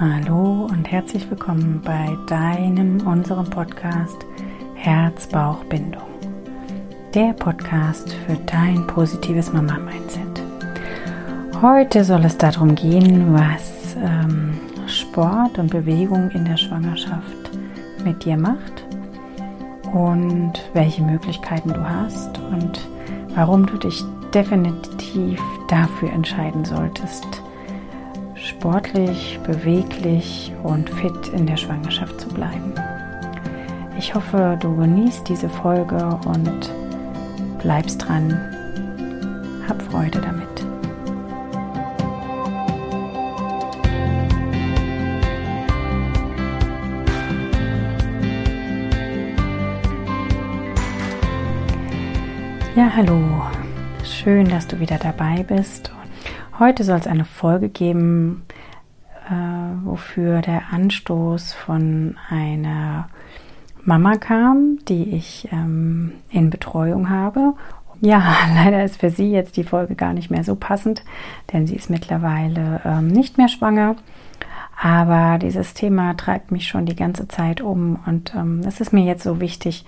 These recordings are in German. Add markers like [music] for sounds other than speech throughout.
Hallo und herzlich willkommen bei deinem, unserem Podcast Herz-Bauch-Bindung. Der Podcast für dein positives Mama-Mindset. Heute soll es darum gehen, was ähm, Sport und Bewegung in der Schwangerschaft mit dir macht und welche Möglichkeiten du hast und warum du dich definitiv dafür entscheiden solltest, sportlich, beweglich und fit in der Schwangerschaft zu bleiben. Ich hoffe, du genießt diese Folge und bleibst dran. Hab Freude damit. Ja, hallo. Schön, dass du wieder dabei bist Heute soll es eine Folge geben, äh, wofür der Anstoß von einer Mama kam, die ich ähm, in Betreuung habe. Ja, [laughs] leider ist für sie jetzt die Folge gar nicht mehr so passend, denn sie ist mittlerweile ähm, nicht mehr schwanger. Aber dieses Thema treibt mich schon die ganze Zeit um und ähm, es ist mir jetzt so wichtig,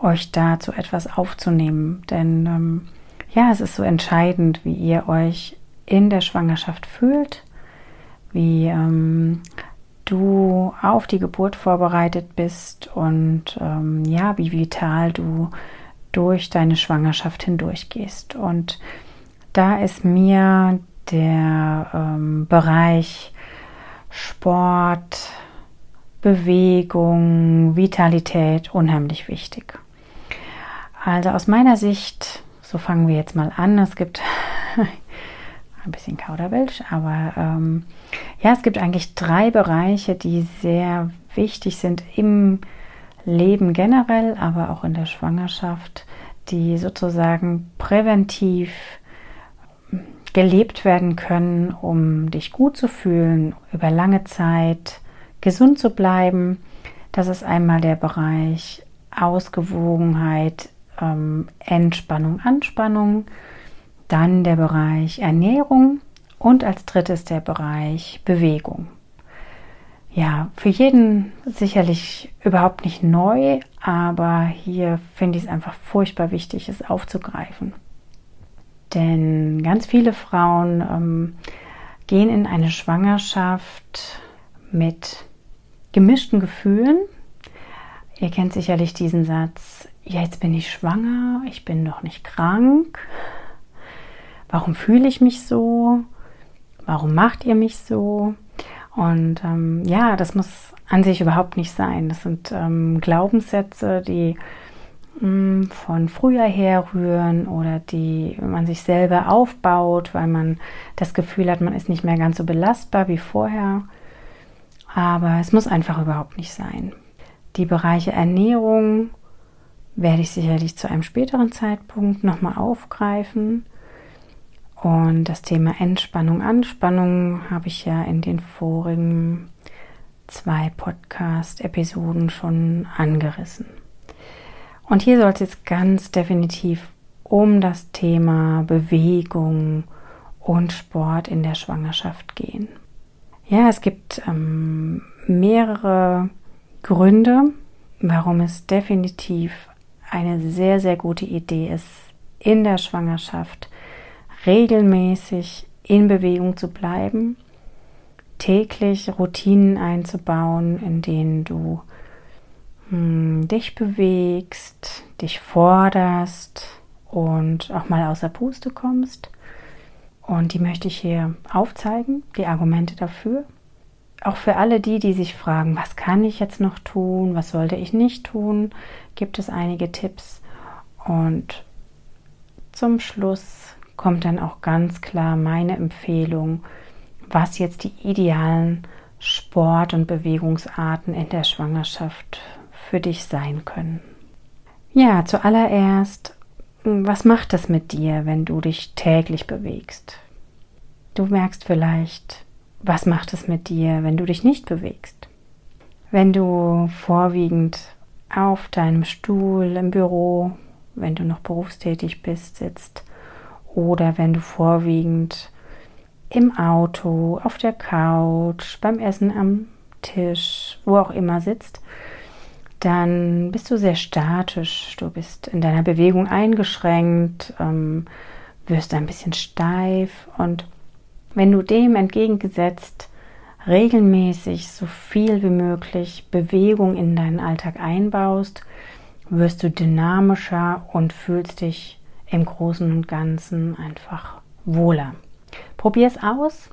euch dazu etwas aufzunehmen. Denn ähm, ja, es ist so entscheidend, wie ihr euch in der Schwangerschaft fühlt, wie ähm, du auf die Geburt vorbereitet bist und ähm, ja, wie vital du durch deine Schwangerschaft hindurchgehst. Und da ist mir der ähm, Bereich Sport, Bewegung, Vitalität unheimlich wichtig. Also aus meiner Sicht, so fangen wir jetzt mal an, es gibt [laughs] ein bisschen Kauderwelsch, aber ähm, ja, es gibt eigentlich drei Bereiche, die sehr wichtig sind im Leben generell, aber auch in der Schwangerschaft, die sozusagen präventiv gelebt werden können, um dich gut zu fühlen, über lange Zeit gesund zu bleiben. Das ist einmal der Bereich Ausgewogenheit, ähm, Entspannung, Anspannung dann der Bereich Ernährung und als drittes der Bereich Bewegung. Ja, für jeden sicherlich überhaupt nicht neu, aber hier finde ich es einfach furchtbar wichtig, es aufzugreifen. Denn ganz viele Frauen ähm, gehen in eine Schwangerschaft mit gemischten Gefühlen. Ihr kennt sicherlich diesen Satz, ja, jetzt bin ich schwanger, ich bin noch nicht krank. Warum fühle ich mich so? Warum macht ihr mich so? Und ähm, ja, das muss an sich überhaupt nicht sein. Das sind ähm, Glaubenssätze, die mh, mm, von früher herrühren oder die man sich selber aufbaut, weil man das Gefühl hat, man ist nicht mehr ganz so belastbar wie vorher. Aber es muss einfach überhaupt nicht sein. Die Bereiche Ernährung werde ich sicherlich zu einem späteren Zeitpunkt nochmal aufgreifen. Und das Thema Entspannung, Anspannung habe ich ja in den vorigen zwei Podcast-Episoden schon angerissen. Und hier soll es jetzt ganz definitiv um das Thema Bewegung und Sport in der Schwangerschaft gehen. Ja, es gibt ähm, mehrere Gründe, warum es definitiv eine sehr, sehr gute Idee ist, in der Schwangerschaft regelmäßig in Bewegung zu bleiben, täglich Routinen einzubauen, in denen du hm, dich bewegst, dich forderst und auch mal außer Puste kommst. Und die möchte ich hier aufzeigen, die Argumente dafür. Auch für alle die, die sich fragen, was kann ich jetzt noch tun, was sollte ich nicht tun, gibt es einige Tipps. Und zum Schluss kommt dann auch ganz klar meine Empfehlung, was jetzt die idealen Sport- und Bewegungsarten in der Schwangerschaft für dich sein können. Ja, zuallererst, was macht das mit dir, wenn du dich täglich bewegst? Du merkst vielleicht, was macht es mit dir, wenn du dich nicht bewegst? Wenn du vorwiegend auf deinem Stuhl im Büro, wenn du noch berufstätig bist, sitzt oder wenn du vorwiegend im Auto, auf der Couch, beim Essen am Tisch, wo auch immer sitzt, dann bist du sehr statisch. Du bist in deiner Bewegung eingeschränkt, ähm, wirst ein bisschen steif und wenn du dem entgegengesetzt regelmäßig so viel wie möglich Bewegung in deinen Alltag einbaust, wirst du dynamischer und fühlst dich im Großen und Ganzen einfach wohler. Probier es aus.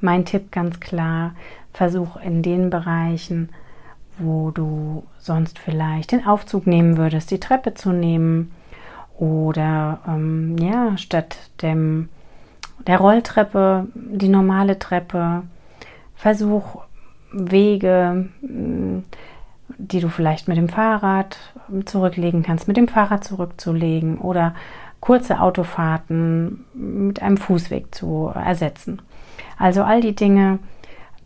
Mein Tipp ganz klar, versuch in den Bereichen, wo du sonst vielleicht den Aufzug nehmen würdest, die Treppe zu nehmen oder ähm, ja, statt dem, der Rolltreppe die normale Treppe. Versuch Wege, die du vielleicht mit dem Fahrrad zurücklegen kannst, mit dem Fahrrad zurückzulegen oder kurze Autofahrten mit einem Fußweg zu ersetzen. Also all die Dinge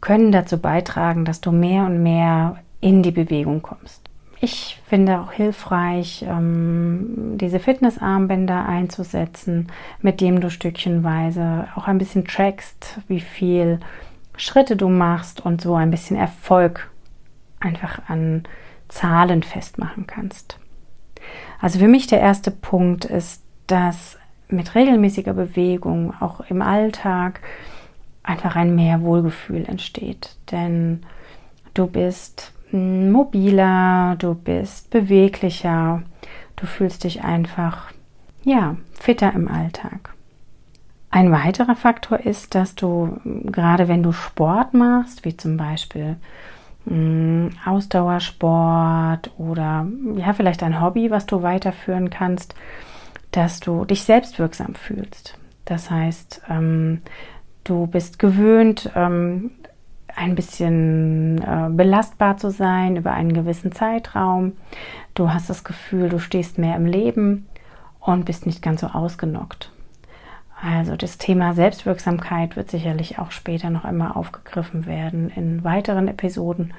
können dazu beitragen, dass du mehr und mehr in die Bewegung kommst. Ich finde auch hilfreich, ähm, diese Fitnessarmbänder einzusetzen, mit dem du stückchenweise auch ein bisschen trackst, wie viel Schritte du machst und so ein bisschen Erfolg einfach an Zahlen festmachen kannst. Also für mich der erste Punkt ist, dass mit regelmäßiger Bewegung auch im Alltag einfach ein mehr Wohlgefühl entsteht. Denn du bist mobiler, du bist beweglicher, du fühlst dich einfach, ja, fitter im Alltag. Ein weiterer Faktor ist, dass du gerade wenn du Sport machst, wie zum Beispiel Ausdauersport oder ja, vielleicht ein Hobby, was du weiterführen kannst, dass du dich selbstwirksam fühlst. Das heißt, ähm, du bist gewöhnt, ähm, ein bisschen äh, belastbar zu sein über einen gewissen Zeitraum. Du hast das Gefühl, du stehst mehr im Leben und bist nicht ganz so ausgenockt. Also das Thema Selbstwirksamkeit wird sicherlich auch später noch immer aufgegriffen werden in weiteren Episoden.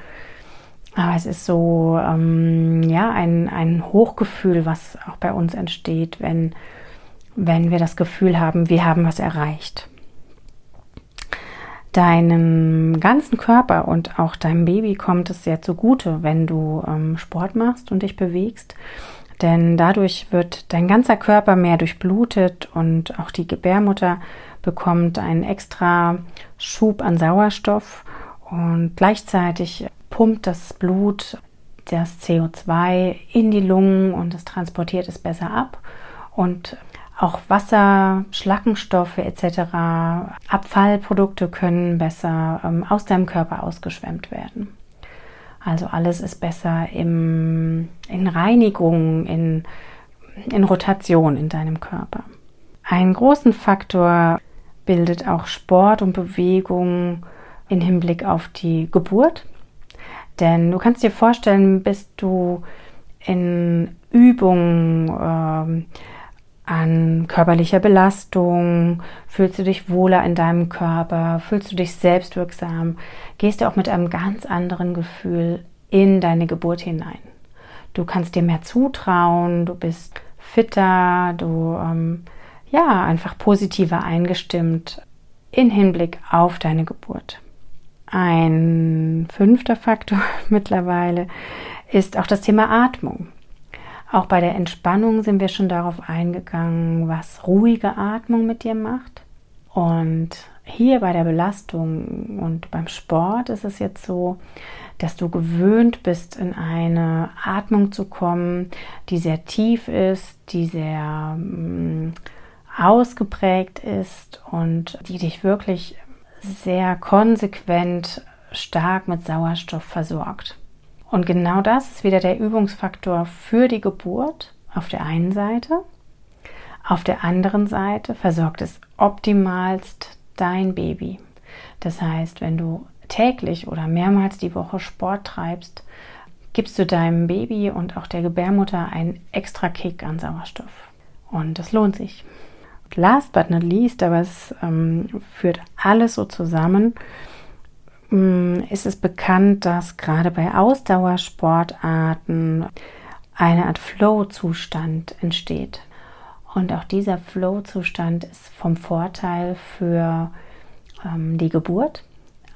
Aber es ist so, ähm, ja, ein, ein Hochgefühl, was auch bei uns entsteht, wenn, wenn wir das Gefühl haben, wir haben was erreicht. Deinem ganzen Körper und auch deinem Baby kommt es sehr zugute, wenn du ähm, Sport machst und dich bewegst denn dadurch wird dein ganzer Körper mehr durchblutet und auch die Gebärmutter bekommt einen extra Schub an Sauerstoff und gleichzeitig pumpt das Blut das CO2 in die Lungen und es transportiert es besser ab und auch Wasser, Schlackenstoffe etc., Abfallprodukte können besser ähm, aus deinem Körper ausgeschwemmt werden. Also alles ist besser im, in Reinigung, in, in Rotation in deinem Körper. Einen großen Faktor bildet auch Sport und Bewegung im Hinblick auf die Geburt. Denn du kannst dir vorstellen, bist du in Übungen, äh, an körperlicher Belastung? Fühlst du dich wohler in deinem Körper? Fühlst du dich selbstwirksam? Gehst du auch mit einem ganz anderen Gefühl in deine Geburt hinein? Du kannst dir mehr zutrauen, du bist fitter, du ähm, ja einfach positiver eingestimmt in Hinblick auf deine Geburt. Ein fünfter Faktor [laughs] mittlerweile ist auch das Thema Atmung. Auch bei der Entspannung sind wir schon darauf eingegangen, was ruhige Atmung mit dir macht. Und hier bei der Belastung und beim Sport ist es jetzt so, dass du gewöhnt bist, in eine Atmung zu kommen, die sehr tief ist, die sehr mm, ausgeprägt ist und die dich wirklich sehr konsequent stark mit Sauerstoff versorgt. Und genau das ist wieder der Übungsfaktor für die Geburt auf der einen Seite. Auf der anderen Seite versorgt es optimalst dein Baby. Das heißt, wenn du täglich oder mehrmals die Woche Sport treibst, gibst du deinem Baby und auch der Gebärmutter einen extra Kick an Sauerstoff. Und das lohnt sich. Last but not least, aber es ähm, führt alles so zusammen, Mm, ist es bekannt, dass gerade bei Ausdauersportarten eine Art Flow-Zustand entsteht. Und auch dieser Flow-Zustand ist vom Vorteil für ähm, die Geburt,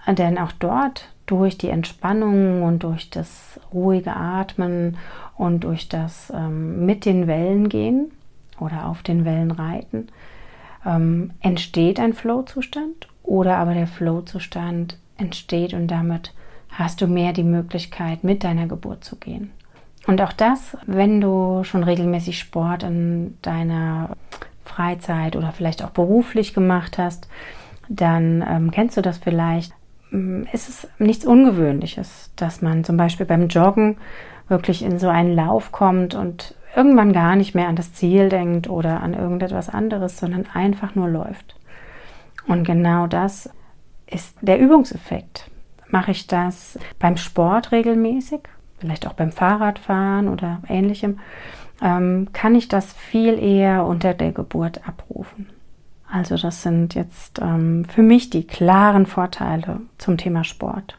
denn auch dort durch die Entspannung und durch das ruhige Atmen und durch das ähm, mit den Wellen gehen oder auf den Wellen reiten, ähm, entsteht ein Flow-Zustand oder aber der Flow-Zustand entsteht und damit hast du mehr die Möglichkeit, mit deiner Geburt zu gehen. Und auch das, wenn du schon regelmäßig Sport in deiner Freizeit oder vielleicht auch beruflich gemacht hast, dann ähm, kennst du das vielleicht. Mm, ist es nichts Ungewöhnliches, dass man zum Beispiel beim Joggen wirklich in so einen Lauf kommt und irgendwann gar nicht mehr an das Ziel denkt oder an irgendetwas anderes, sondern einfach nur läuft. Und genau das ist der Übungseffekt. Mache ich das beim Sport regelmäßig, vielleicht auch beim Fahrradfahren oder ähnlichem, ähm, kann ich das viel eher unter der Geburt abrufen. Also das sind jetzt ähm, für mich die klaren Vorteile zum Thema Sport.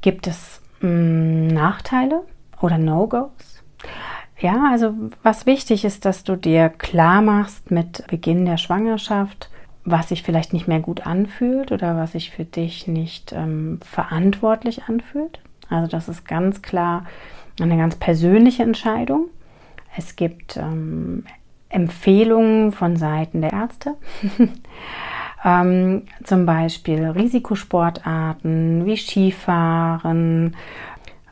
Gibt es mm, Nachteile oder No-Gos? Ja, also was wichtig ist, dass du dir klar machst mit Beginn der Schwangerschaft, was sich vielleicht nicht mehr gut anfühlt oder was sich für dich nicht ähm, verantwortlich anfühlt. Also das ist ganz klar eine ganz persönliche Entscheidung. Es gibt ähm, Empfehlungen von Seiten der Ärzte. [laughs] ähm, zum Beispiel Risikosportarten wie Skifahren,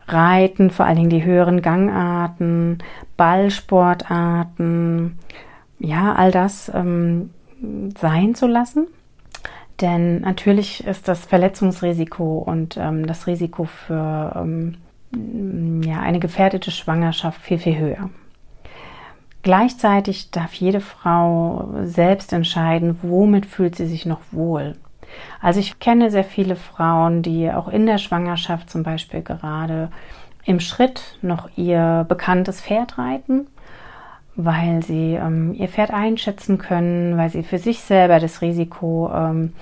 Reiten, vor allen Dingen die höheren Gangarten, Ballsportarten, ja, all das ähm, sein zu lassen. Denn natürlich ist das Verletzungsrisiko und ähm, das Risiko für ähm, ja, eine gefährdete Schwangerschaft viel, viel höher. Gleichzeitig darf jede Frau selbst entscheiden, womit fühlt sie sich noch wohl. Also ich kenne sehr viele Frauen, die auch in der Schwangerschaft zum Beispiel gerade im Schritt noch ihr bekanntes Pferd reiten, weil sie ähm, ihr Pferd einschätzen können, weil sie für sich selber das Risiko ähm,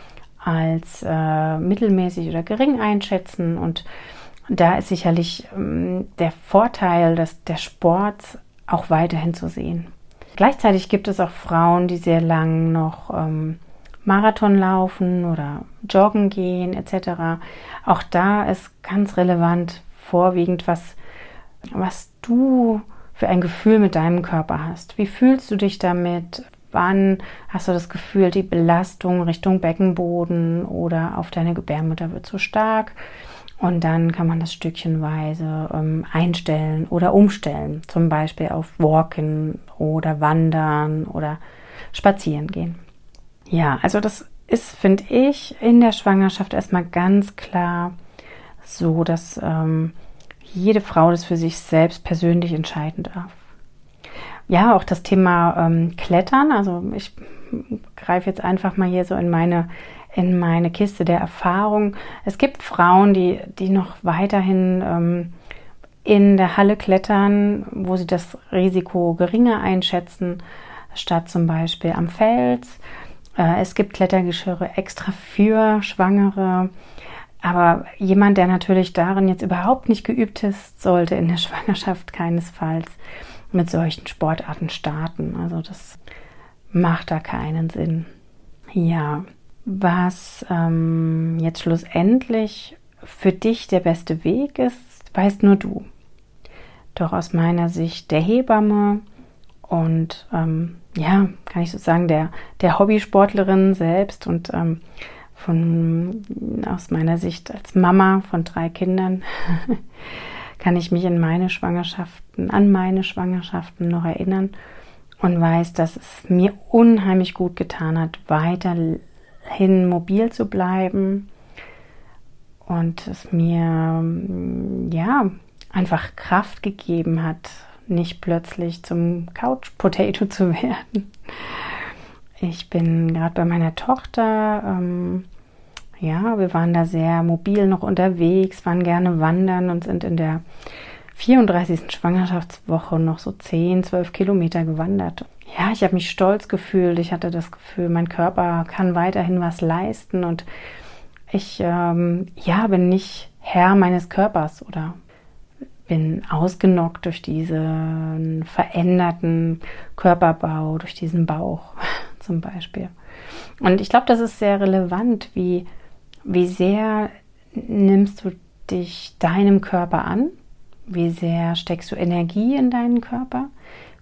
als äh, mittelmäßig oder gering einschätzen. Und da ist sicherlich ähm, der Vorteil dass der Sport auch weiterhin zu sehen. Gleichzeitig gibt es auch Frauen, die sehr lang noch ähm, Marathon laufen oder joggen gehen etc. Auch da ist ganz relevant vorwiegend, was, was du für ein Gefühl mit deinem Körper hast. Wie fühlst du dich damit? Wann hast du das Gefühl, die Belastung Richtung Beckenboden oder auf deine Gebärmutter wird zu stark? Und dann kann man das stückchenweise ähm, einstellen oder umstellen, zum Beispiel auf Walken oder Wandern oder Spazieren gehen. Ja, also das ist, finde ich, in der Schwangerschaft erstmal ganz klar so, dass ähm, jede Frau das für sich selbst persönlich entscheiden darf. Ja, auch das Thema ähm, Klettern. Also ich greife jetzt einfach mal hier so in meine in meine Kiste der Erfahrung. Es gibt Frauen, die, die noch weiterhin ähm, in der Halle klettern, wo sie das Risiko geringer einschätzen, statt zum Beispiel am Fels. Äh, es gibt Klettergeschirre extra für Schwangere. Aber jemand, der natürlich darin jetzt überhaupt nicht geübt ist, sollte in der [laughs] Schwangerschaft keinesfalls mit solchen Sportarten starten. Also das macht da keinen Sinn. Ja, was ähm, jetzt schlussendlich für dich der beste Weg ist, weißt nur du. Doch aus meiner Sicht der Hebamme und ähm, ja, kann ich so sagen, der, der Hobbysportlerin selbst und ähm, von aus meiner Sicht als Mama von drei Kindern [laughs] kann ich mich in meine Schwangerschaften, an meine Schwangerschaften noch erinnern und weiß, dass es mir unheimlich gut getan hat, weiter hin mobil zu bleiben und es mir ja einfach Kraft gegeben hat, nicht plötzlich zum Couch Potato zu [laughs] werden. Ich bin gerade bei meiner Tochter, ähm, ja, wir waren da sehr mobil noch unterwegs, waren gerne wandern und sind in der 34. Schwangerschaftswoche noch so 10, 12 Kilometer gewandert ja, ich habe mich stolz gefühlt. Ich hatte das Gefühl, mein Körper kann weiterhin was leisten und ich ähm, ja bin nicht Herr meines Körpers oder bin ausgenockt durch diesen veränderten Körperbau, durch diesen Bauch zum Beispiel. Und ich glaube, das ist sehr relevant, wie, wie sehr nimmst du dich deinem Körper an, wie sehr steckst du Energie in deinen Körper,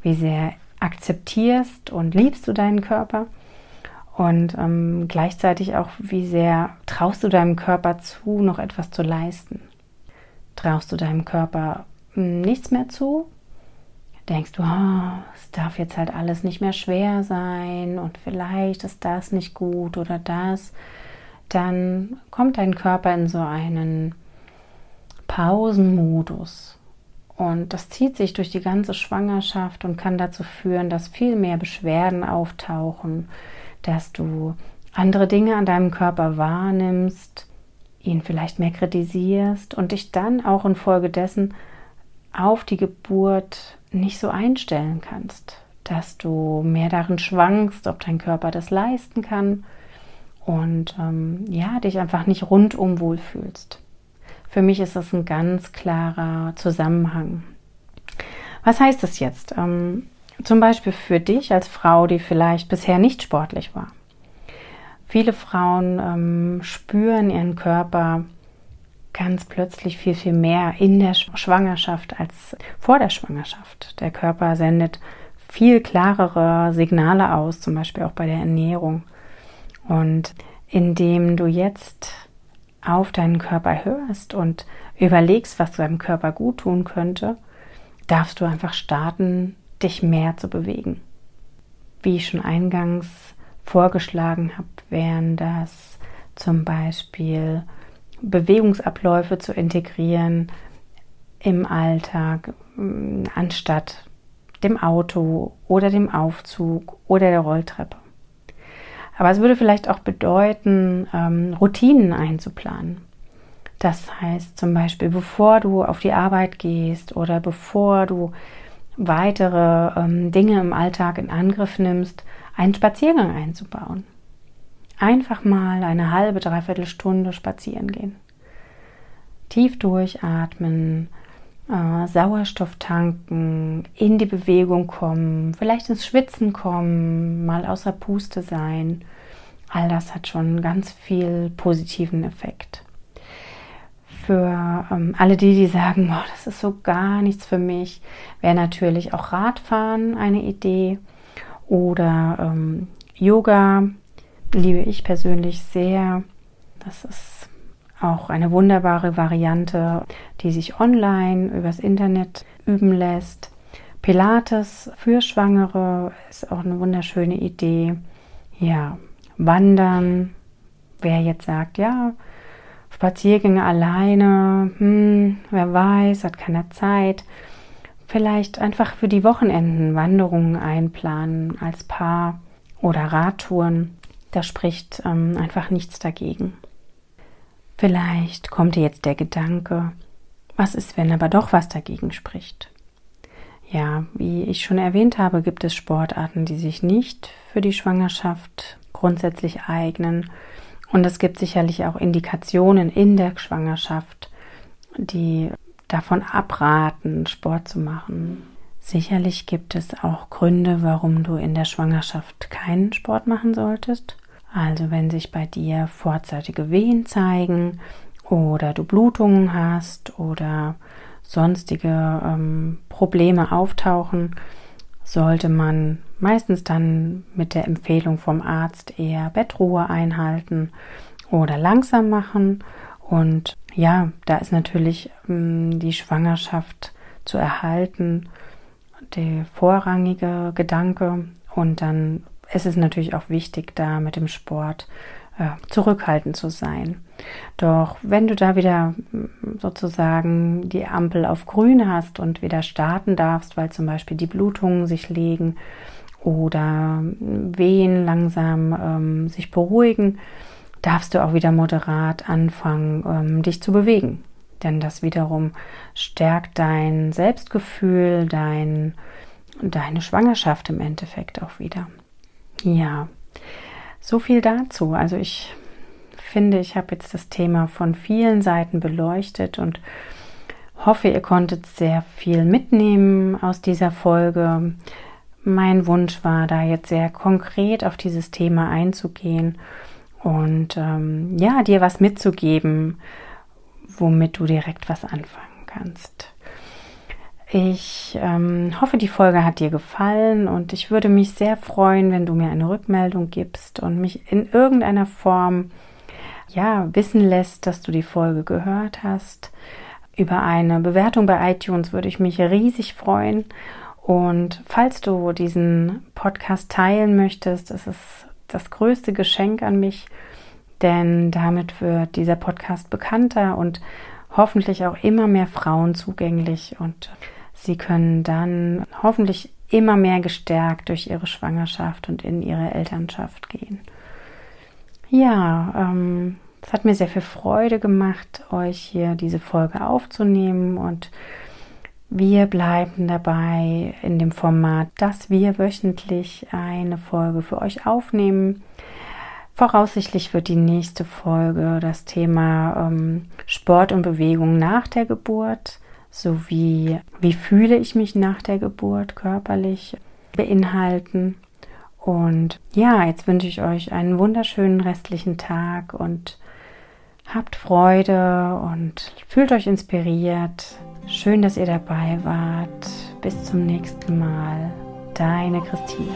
wie sehr akzeptierst und liebst du deinen Körper und ähm, gleichzeitig auch, wie sehr traust du deinem Körper zu, noch etwas zu leisten. Traust du deinem Körper hm, nichts mehr zu? Denkst du, oh, es darf jetzt halt alles nicht mehr schwer sein und vielleicht ist das nicht gut oder das, dann kommt dein Körper in so einen Pausenmodus. Und das zieht sich durch die ganze Schwangerschaft und kann dazu führen, dass viel mehr Beschwerden auftauchen, dass du andere Dinge an deinem Körper wahrnimmst, ihn vielleicht mehr kritisierst und dich dann auch infolgedessen auf die Geburt nicht so einstellen kannst, dass du mehr darin schwankst, ob dein Körper das leisten kann und ähm, ja, dich einfach nicht rundum wohlfühlst. Für mich ist das ein ganz klarer Zusammenhang. Was heißt das jetzt? Ähm, zum Beispiel für dich als Frau, die vielleicht bisher nicht sportlich war. Viele Frauen ähm, spüren ihren Körper ganz plötzlich viel, viel mehr in der Schwangerschaft als vor der Schwangerschaft. Der Körper sendet viel klarere Signale aus, zum Beispiel auch bei der Ernährung. Und indem du jetzt auf deinen Körper hörst und überlegst, was deinem Körper gut tun könnte, darfst du einfach starten, dich mehr zu bewegen. Wie ich schon eingangs vorgeschlagen habe, wären das zum Beispiel Bewegungsabläufe zu integrieren im Alltag, anstatt dem Auto oder dem Aufzug oder der Rolltreppe. Aber es würde vielleicht auch bedeuten, ähm, Routinen einzuplanen. Das heißt zum Beispiel, bevor du auf die Arbeit gehst oder bevor du weitere ähm, Dinge im Alltag in Angriff nimmst, einen Spaziergang einzubauen. Einfach mal eine halbe, dreiviertel Stunde spazieren gehen. Tief durchatmen, äh, Sauerstoff tanken, in die Bewegung kommen, vielleicht ins Schwitzen kommen, mal außer Puste sein. All das hat schon ganz viel positiven Effekt für ähm, alle die, die sagen, oh, das ist so gar nichts für mich, wäre natürlich auch Radfahren eine Idee oder ähm, Yoga liebe ich persönlich sehr. Das ist auch eine wunderbare Variante, die sich online übers Internet üben lässt. Pilates für Schwangere ist auch eine wunderschöne Idee. Ja, Wandern. Wer jetzt sagt, ja, Spaziergänge alleine, hm, wer weiß, hat keine Zeit. Vielleicht einfach für die Wochenenden Wanderungen einplanen als Paar oder Radtouren. Da spricht ähm, einfach nichts dagegen. Vielleicht kommt dir jetzt der Gedanke, was ist, wenn aber doch was dagegen spricht? Ja, wie ich schon erwähnt habe, gibt es Sportarten, die sich nicht für die Schwangerschaft grundsätzlich eignen und es gibt sicherlich auch Indikationen in der Schwangerschaft, die davon abraten, Sport zu machen. Sicherlich gibt es auch Gründe, warum du in der Schwangerschaft keinen Sport machen solltest. Also wenn sich bei dir vorzeitige Wehen zeigen oder du Blutungen hast oder sonstige ähm, Probleme auftauchen, sollte man meistens dann mit der Empfehlung vom Arzt eher Bettruhe einhalten oder langsam machen. Und ja, da ist natürlich ähm, die Schwangerschaft zu erhalten, der vorrangige Gedanke. Und dann ist es natürlich auch wichtig, da mit dem Sport äh, zurückhaltend zu sein. Doch wenn du da wieder mm, sozusagen die Ampel auf grün hast und wieder starten darfst, weil zum Beispiel die Blutungen sich legen oder Wehen langsam ähm, sich beruhigen, darfst du auch wieder moderat anfangen, ähm, dich zu bewegen. Denn das wiederum stärkt dein Selbstgefühl, dein, deine Schwangerschaft im Endeffekt auch wieder. Ja, so viel dazu. Also ich finde, ich habe jetzt das Thema von vielen Seiten beleuchtet und hoffe, ihr konntet sehr viel mitnehmen aus dieser Folge. Mein Wunsch war da jetzt sehr konkret auf dieses Thema einzugehen und ähm, ja, dir was mitzugeben, womit du direkt was anfangen kannst. Ich ähm, hoffe, die Folge hat dir gefallen und ich würde mich sehr freuen, wenn du mir eine Rückmeldung gibst und mich in irgendeiner Form ja wissen lässt, dass du die Folge gehört hast. Über eine Bewertung bei iTunes würde ich mich riesig freuen. Und falls du diesen Podcast teilen möchtest, ist es das größte Geschenk an mich, denn damit wird dieser Podcast bekannter und hoffentlich auch immer mehr Frauen zugänglich und sie können dann hoffentlich immer mehr gestärkt durch ihre Schwangerschaft und in ihre Elternschaft gehen. Ja, ähm, es hat mir sehr viel Freude gemacht, euch hier diese Folge aufzunehmen und wir bleiben dabei in dem Format, dass wir wöchentlich eine Folge für euch aufnehmen. Voraussichtlich wird die nächste Folge das Thema ähm, Sport und Bewegung nach der Geburt sowie wie fühle ich mich nach der Geburt körperlich beinhalten. Und ja, jetzt wünsche ich euch einen wunderschönen restlichen Tag und habt Freude und fühlt euch inspiriert. Schön, dass ihr dabei wart. Bis zum nächsten Mal. Deine Christine.